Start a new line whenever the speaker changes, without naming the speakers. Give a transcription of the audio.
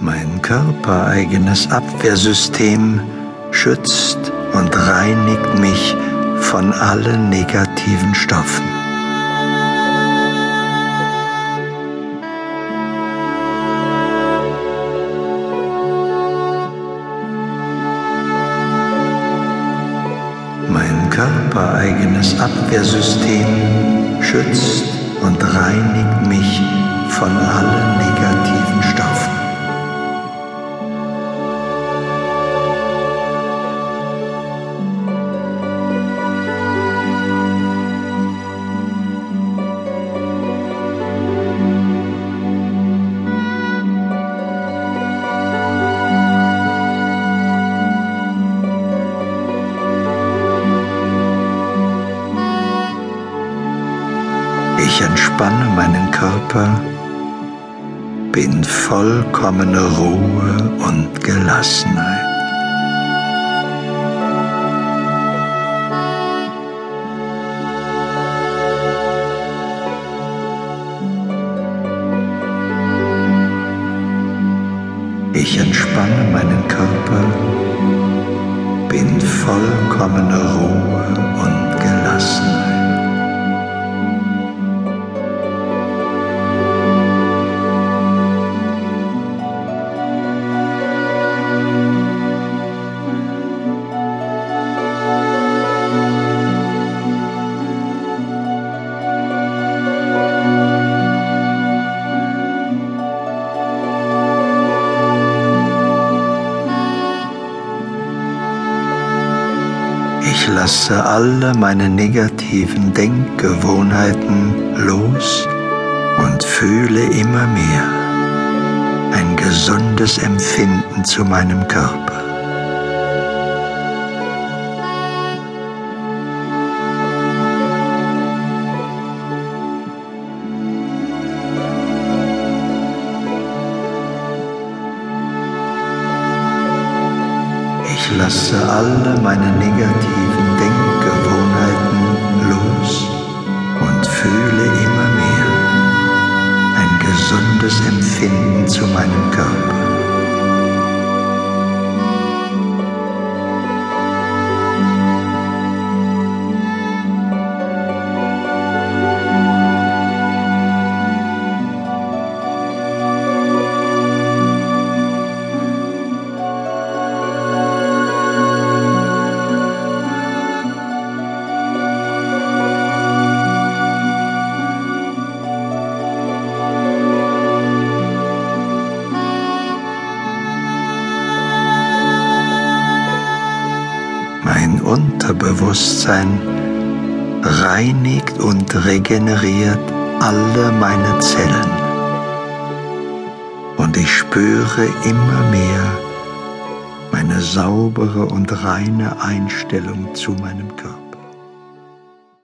Mein körpereigenes Abwehrsystem schützt und reinigt mich von allen negativen Stoffen. Mein körpereigenes Abwehrsystem schützt und reinigt mich von allen negativen entspanne meinen Körper, bin vollkommene Ruhe und Gelassenheit. Ich entspanne meinen Körper, bin vollkommene Ruhe und Ich lasse alle meine negativen Denkgewohnheiten los und fühle immer mehr ein gesundes Empfinden zu meinem Körper. Ich lasse alle meine negativen Denkgewohnheiten los und fühle immer mehr ein gesundes Empfinden zu meinem Körper. Mein Unterbewusstsein reinigt und regeneriert alle meine Zellen. Und ich spüre immer mehr meine saubere und reine Einstellung zu meinem Körper.